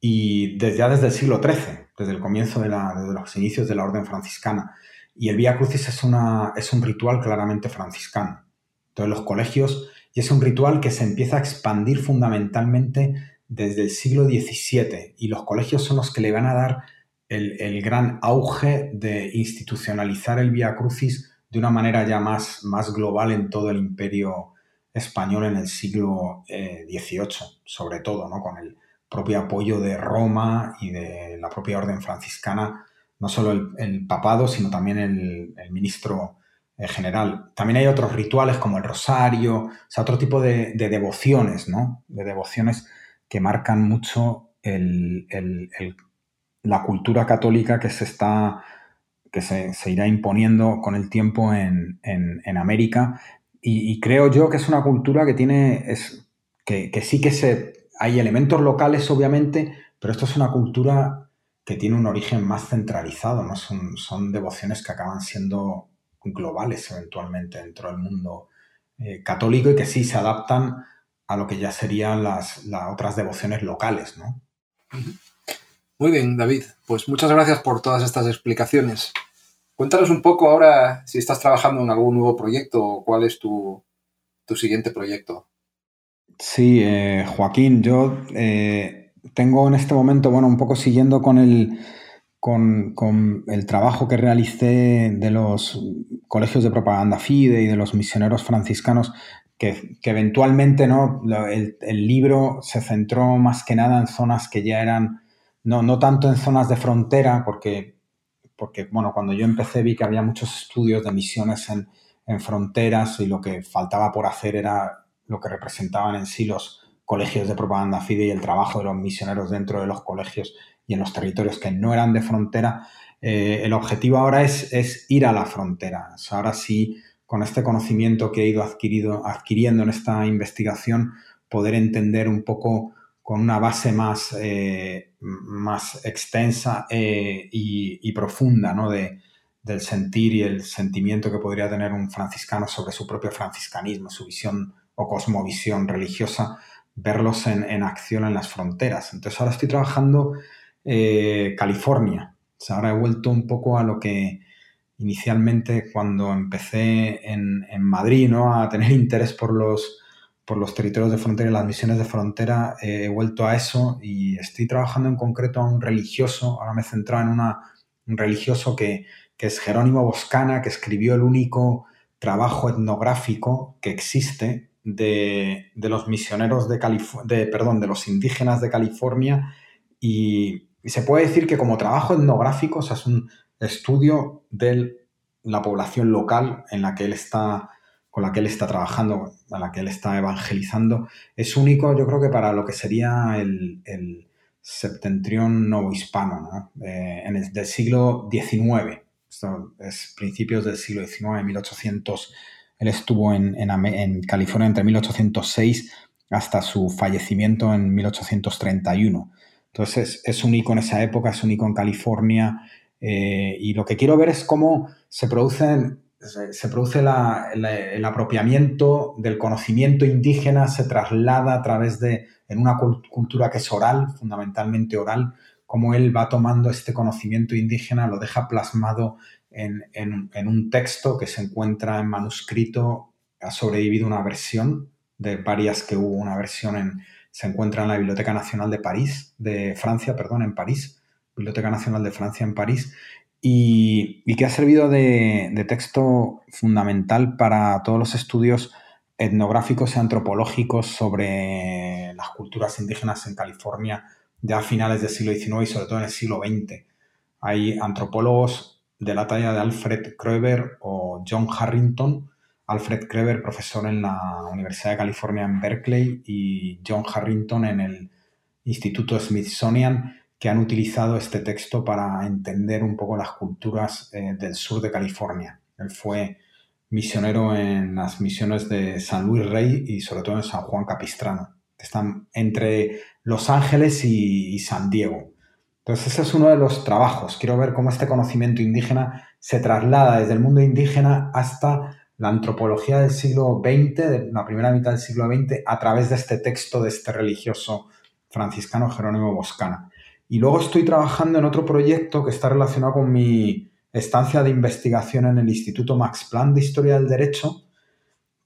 y desde, ya desde el siglo XIII, desde el comienzo de, los inicios de la orden franciscana. Y el Vía Crucis es, una, es un ritual claramente franciscano. Entonces los colegios, y es un ritual que se empieza a expandir fundamentalmente desde el siglo XVII, y los colegios son los que le van a dar el, gran auge de institucionalizar el Vía Crucis de una manera ya más, más global en todo el imperio español en el siglo XVIII, eh, sobre todo, ¿no? con, el, propio apoyo de Roma y de la propia orden franciscana, no solo el, papado, sino también el, ministro eh, general. También hay otros rituales como el rosario, o sea, otro tipo de, devociones, ¿no? De devociones que marcan mucho la cultura católica que se está que se, irá imponiendo con el tiempo en, América. Y, creo yo que es una cultura que tiene, es, que, sí que se, hay elementos locales, obviamente, pero esto es una cultura que tiene un origen más centralizado, ¿no? Son, son devociones que acaban siendo globales eventualmente dentro del mundo eh, católico y que sí se adaptan a lo que ya serían las, las otras devociones locales, ¿no? Muy bien, David. Pues muchas gracias por todas estas explicaciones. Cuéntanos un poco ahora si estás trabajando en algún nuevo proyecto o cuál es tu, siguiente proyecto. Sí, eh, Joaquín, yo eh, tengo en este momento, bueno, un poco siguiendo con el, con, el trabajo que realicé de los colegios de propaganda FIDE y de los misioneros franciscanos, que, eventualmente ¿no? El, el, libro se centró más que nada en zonas que ya eran no, no tanto en zonas de frontera, porque, porque bueno, cuando yo empecé vi que había muchos estudios de misiones en, fronteras y lo que faltaba por hacer era lo que representaban en sí los colegios de propaganda FIDE y el trabajo de los misioneros dentro de los colegios y en los territorios que no eran de frontera. Eh, el objetivo ahora es, es, ir a la frontera. ahora sí, con este conocimiento que he ido adquirido, adquiriendo en esta investigación, poder entender un poco con una base más, eh, más extensa eh, y, profunda ¿no? de, del sentir y el sentimiento que podría tener un franciscano sobre su propio franciscanismo, su visión o cosmovisión religiosa, verlos en, acción en las fronteras. Entonces ahora estoy trabajando eh, California. ahora he vuelto un poco a lo que inicialmente cuando empecé en, Madrid, ¿no? a tener interés por los por los territorios de frontera y las misiones de frontera, eh, he vuelto a eso y estoy trabajando en concreto a un religioso, ahora me he centrado en un religioso que, es Jerónimo Boscana, que escribió el único trabajo etnográfico que existe de, los misioneros de, de, perdón, de los indígenas de California y, y, se puede decir que como trabajo etnográfico, es un estudio de la población local en la que él está con la que él está trabajando, a la que él está evangelizando, es único, yo creo que para lo que sería el, el septentrión novohispano, ¿no? Eh, en el, del siglo XIX. Esto es principios del siglo XIX, 1800. Él estuvo en, en, California entre 1806 hasta su fallecimiento en 1831. Entonces es, único en esa época, es único en California. Eh, y lo que quiero ver es cómo se se, produce el apropiamiento del conocimiento indígena, se traslada a través de, en una cultura que es oral, fundamentalmente oral, como él va tomando este conocimiento indígena, lo deja plasmado en, un texto que se encuentra en manuscrito, ha sobrevivido una versión de varias que hubo, una versión en, se encuentra en la Biblioteca Nacional de París, de Francia, perdón, en París, Biblioteca Nacional de Francia en París, y, que ha servido de, texto fundamental para todos los estudios etnográficos y antropológicos sobre las culturas indígenas en California ya a finales del siglo XIX y sobre todo en el siglo XX. Hay antropólogos de la talla de Alfred Kroeber o John Harrington. Alfred Kroeber, profesor en la Universidad de California en Berkeley, y John Harrington en el Instituto Smithsonian, que han utilizado este texto para entender un poco las culturas eh, del sur de California. Él fue misionero en las misiones de San Luis Rey y sobre todo en San Juan Capistrano, que están entre Los Ángeles y, San Diego. Entonces ese es uno de los trabajos. Quiero ver cómo este conocimiento indígena se traslada desde el mundo indígena hasta la antropología del siglo XX, de la primera mitad del siglo XX, a través de este texto de este religioso franciscano Jerónimo Boscana. Y luego estoy trabajando en otro proyecto que está relacionado con mi estancia de investigación en el Instituto Max Planck de Historia del Derecho,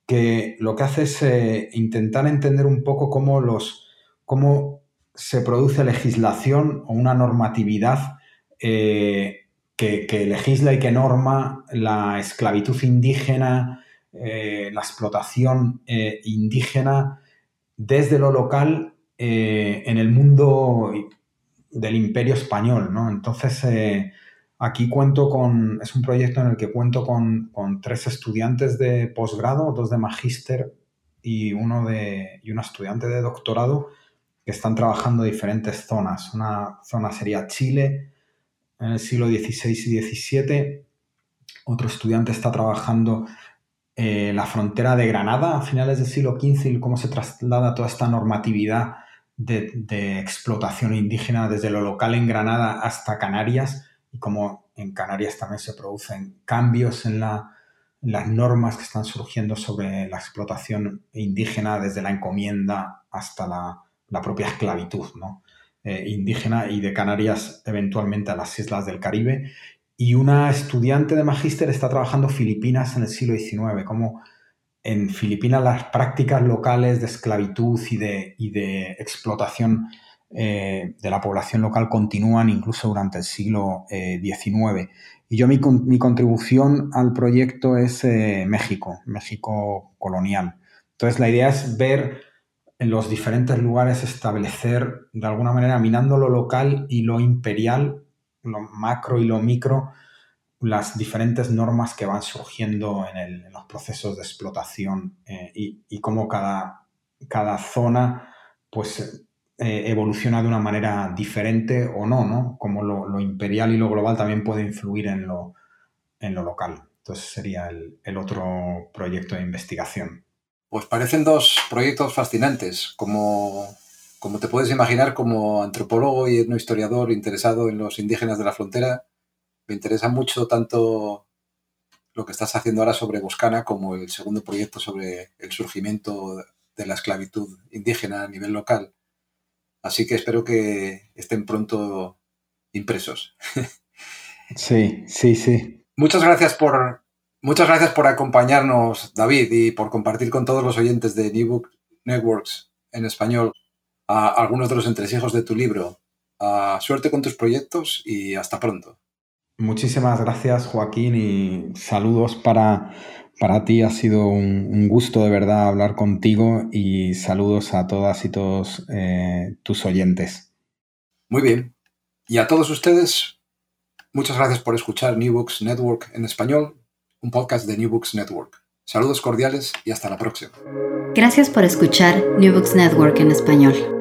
que lo que hace es eh, intentar entender un poco cómo, se produce legislación o una normatividad eh, que, legisla y que norma la esclavitud indígena, eh, la explotación indígena desde lo local eh, en el mundo del imperio español, ¿no? Entonces, eh, aquí cuento con, es un proyecto en el que cuento con, tres estudiantes de posgrado, dos de magíster y uno de, y una estudiante de doctorado que están trabajando diferentes zonas. Una zona sería Chile en el siglo XVI y XVII, otro estudiante está trabajando eh, la frontera de Granada a finales del siglo XV y cómo se traslada toda esta normatividad de, explotación indígena desde lo local en Granada hasta Canarias y cómo en Canarias también se producen cambios en, las normas que están surgiendo sobre la explotación indígena desde la encomienda hasta la, propia esclavitud eh, indígena y de Canarias eventualmente a las islas del Caribe. Y una estudiante de magíster está trabajando Filipinas en el siglo XIX, como en Filipinas las prácticas locales de esclavitud y de, de explotación eh, de la población local continúan incluso durante el siglo XIX. Eh, y yo mi, mi, contribución al proyecto es México, México colonial. Entonces la idea es ver en los diferentes lugares establecer de alguna manera minando lo local y lo imperial, lo macro y lo micro, las diferentes normas que van surgiendo en, los procesos de explotación eh, y, cómo cada, cada zona pues, eh, evoluciona de una manera diferente o no, ¿no? Como lo, imperial y lo global también puede influir en lo, en lo local. Entonces sería el, otro proyecto de investigación. Pues parecen dos proyectos fascinantes, como, como te puedes imaginar como antropólogo y historiador interesado en los indígenas de la frontera me interesa mucho tanto lo que estás haciendo ahora sobre Boscana como el segundo proyecto sobre el surgimiento de la esclavitud indígena a nivel local. Así que espero que estén pronto impresos. Sí, sí, sí. Muchas gracias por, muchas gracias por acompañarnos, David, y por compartir con todos los oyentes de New Book Networks en español a algunos de los entresijos de tu libro. suerte con tus proyectos y hasta pronto. Muchísimas gracias, Joaquín, y saludos para, para ti. Ha sido un, gusto de verdad hablar contigo y saludos a todas y todos eh, tus oyentes. Muy bien. Y a todos ustedes, muchas gracias por escuchar New Books Network en español, un podcast de New Books Network. Saludos cordiales y hasta la próxima. Gracias por escuchar New Books Network en español.